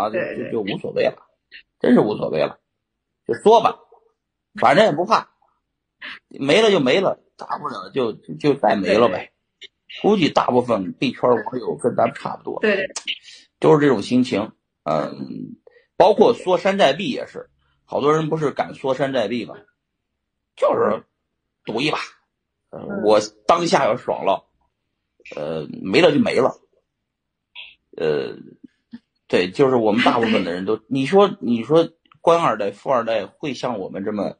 啊，就就就无所谓了，真是无所谓了，就说吧，反正也不怕，没了就没了，大不了就就再没了呗。估计大部分币圈网友跟咱们差不多，对对，都是这种心情。嗯，包括缩山寨币也是，好多人不是敢缩山寨币吗？就是赌一把，我当下要爽了，呃，没了就没了，呃，对，就是我们大部分的人都，你说你说官二代、富二代会像我们这么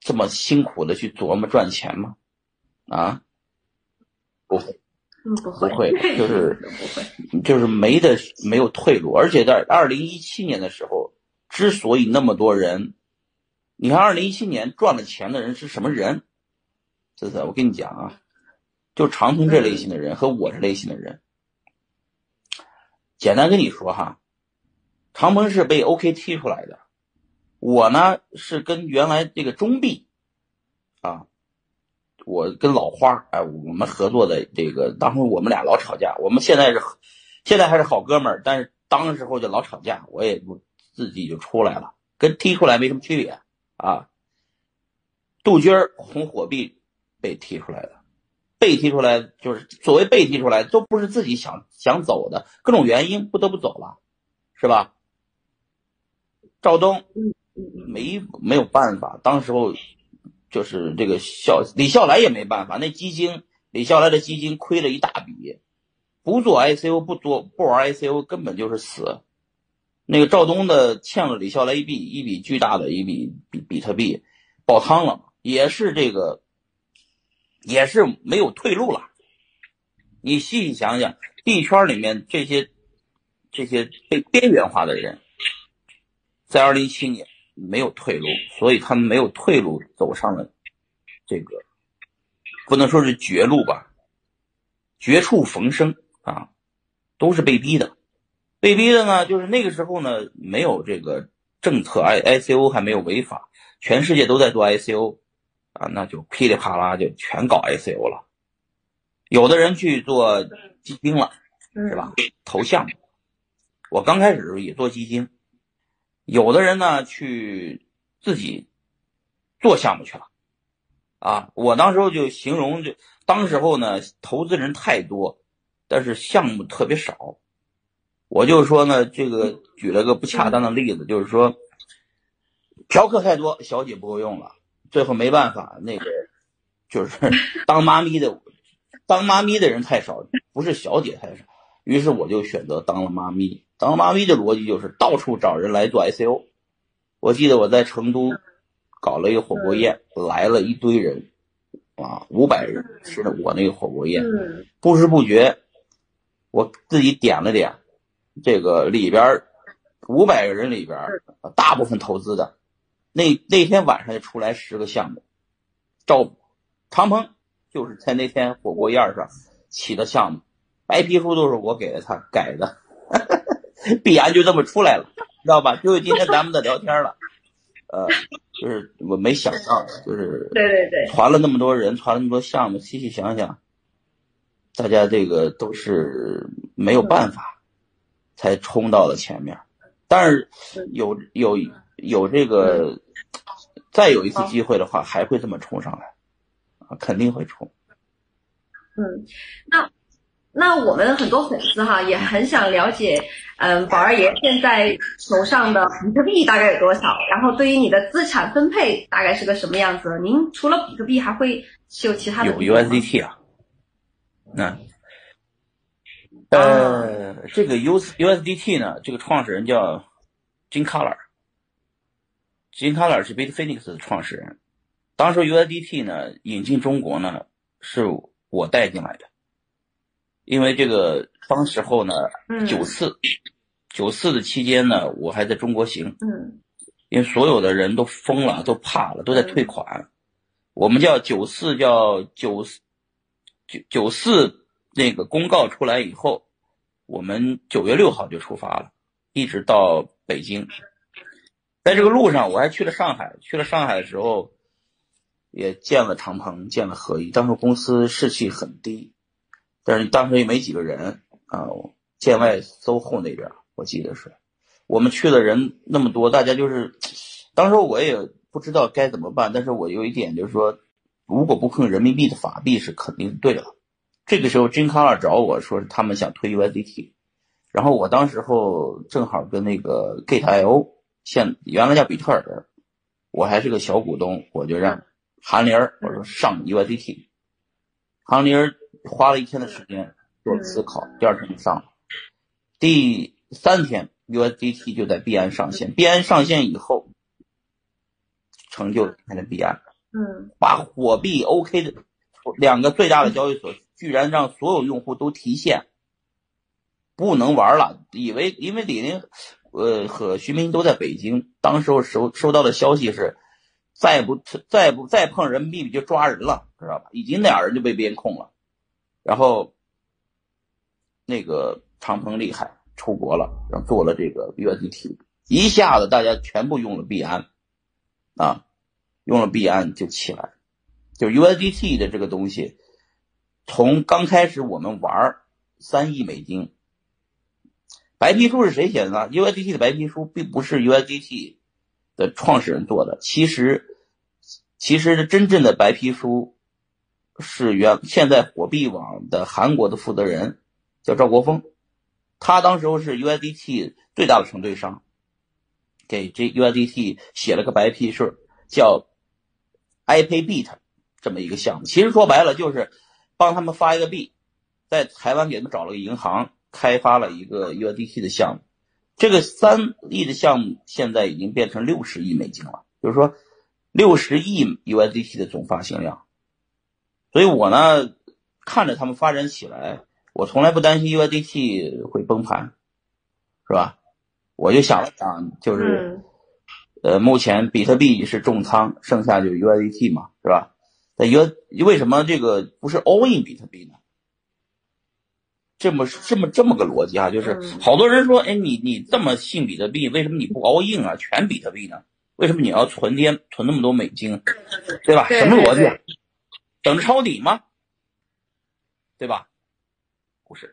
这么辛苦的去琢磨赚钱吗？啊，不会。嗯，不会，不会，就是就是没的没有退路，而且在二零一七年的时候，之所以那么多人，你看二零一七年赚了钱的人是什么人？这是我跟你讲啊，就长通这类型的人和我这类型的人。简单跟你说哈，长鹏是被 OK 踢出来的，我呢是跟原来这个中币啊。我跟老花哎，我们合作的这个，当时我们俩老吵架。我们现在是，现在还是好哥们儿，但是当时候就老吵架，我也就自己就出来了，跟踢出来没什么区别啊。杜鹃红火币被踢出来的，被踢出来就是所谓被踢出来，都不是自己想想走的，各种原因不得不走了，是吧？赵东没没有办法，当时候。就是这个笑李笑来也没办法，那基金李笑来的基金亏了一大笔，不做 ICO 不做不玩 ICO 根本就是死。那个赵东的欠了李笑来一笔一笔巨大的一笔比比特币，爆仓了，也是这个，也是没有退路了。你细细想想，币圈里面这些这些被边缘化的人，在二零一七年。没有退路，所以他们没有退路，走上了这个不能说是绝路吧，绝处逢生啊，都是被逼的。被逼的呢，就是那个时候呢，没有这个政策，I I C O 还没有违法，全世界都在做 I C O 啊，那就噼里啪啦就全搞 I C O 了。有的人去做基金了，是吧？投项目，我刚开始也做基金。有的人呢，去自己做项目去了，啊，我当时候就形容，就当时候呢，投资人太多，但是项目特别少。我就说呢，这个举了个不恰当的例子，就是说，嫖客太多，小姐不够用了，最后没办法，那个就是 当妈咪的，当妈咪的人太少，不是小姐太少，于是我就选择当了妈咪。当妈咪的逻辑就是到处找人来做 ICO。我记得我在成都搞了一个火锅宴，来了一堆人，啊，五百人吃的我那个火锅宴。不知不觉，我自己点了点，这个里边五百个人里边，大部分投资的，那那天晚上就出来十个项目，赵长鹏就是在那天火锅宴上起的项目，白皮书都是我给了他改的。必然就这么出来了，知道吧？就是今天咱们的聊天了，呃，就是我没想到，就是对对对，传了那么多人，传了那么多项目，细细想想，大家这个都是没有办法才冲到了前面，但是有有有这个再有一次机会的话，还会这么冲上来，啊，肯定会冲。嗯，那。那我们很多粉丝哈也很想了解，嗯，宝二爷现在手上的比特币大概有多少？然后对于你的资产分配大概是个什么样子？您除了比特币还会持有其他的？有 USDT 啊，那呃，这个 US USDT 呢，这个创始人叫 Jim Collar，Jim Collar 是 Bitfinex 的创始人。当时 USDT 呢引进中国呢，是我带进来的。因为这个当时候呢，九四，九四的期间呢，我还在中国行，嗯，因为所有的人都疯了，都怕了，都在退款。我们叫九四，叫九四，九九四那个公告出来以后，我们九月六号就出发了，一直到北京。在这个路上，我还去了上海，去了上海的时候，也见了长鹏，见了何毅。当时公司士气很低。但是当时也没几个人啊，建外 SOHO 那边我记得是，我们去的人那么多，大家就是，当时我也不知道该怎么办，但是我有一点就是说，如果不碰人民币的法币是肯定对了。这个时候金卡尔找我说他们想推 USDT，然后我当时候正好跟那个 Gate.io 现原来叫比特尔，我还是个小股东，我就让韩林儿我说上 USDT，韩林儿花了一天的时间做思考，第二天就上了，第三天。USDT 就在币安上线，币安上线以后，成就它的币安，嗯，把火币 OK 的两个最大的交易所，居然让所有用户都提现，不能玩了。以为因为李宁，呃和徐明都在北京，当时候收收到的消息是，再不再不再碰人民币就抓人了，知道吧？已经俩人就被边控了，然后那个长鹏厉害。出国了，然后做了这个 USDT，一下子大家全部用了币安，啊，用了币安就起来，就 USDT 的这个东西，从刚开始我们玩三亿美金，白皮书是谁写的呢？USDT 的白皮书并不是 USDT 的创始人做的，其实其实真正的白皮书是原现在火币网的韩国的负责人叫赵国峰。他当时候是 USDT 最大的承兑商，给这 USDT 写了个白皮书，叫 iPayBit 这么一个项目。其实说白了就是帮他们发一个币，在台湾给他们找了个银行，开发了一个 USDT 的项目。这个三亿的项目现在已经变成六十亿美金了，就是说六十亿 USDT 的总发行量。所以我呢看着他们发展起来。我从来不担心 USDT 会崩盘，是吧？我就想了想，就是，呃，目前比特币是重仓，剩下就 USDT 嘛，是吧？那 U 为什么这个不是 all in 比特币呢？这么这么这么个逻辑啊，就是好多人说，哎，你你这么信比特币，为什么你不 all in 啊？全比特币呢？为什么你要存点存那么多美金，对吧？什么逻辑？等着抄底吗？对吧？不是，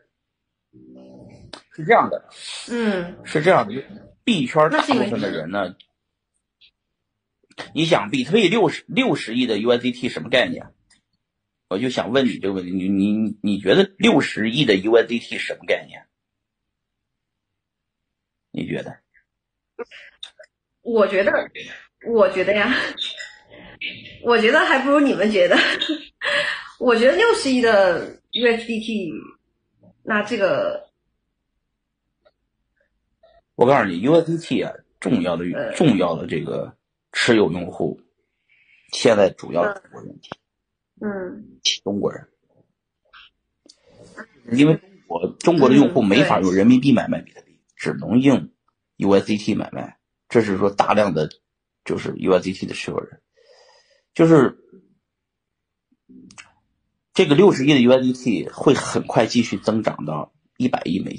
是这样的，嗯，是这样的，币圈大部分的人呢，你想比特币六十六十亿的 USDT 什么概念？我就想问你这个问题，你你你觉得六十亿的 USDT 什么概念？你觉得？我觉得，我觉得呀，我觉得还不如你们觉得。我觉得六十亿的 USDT。那这个，我告诉你，USDT 啊，重要的重要的这个持有用户，现在主要中国人，嗯，中国人，因为中国中国的用户没法用人民币买卖比特币，只能用 USDT 买卖，这是说大量的就是 USDT 的持有人，就是。这个六十亿的 USDT 会很快继续增长到一百亿美金。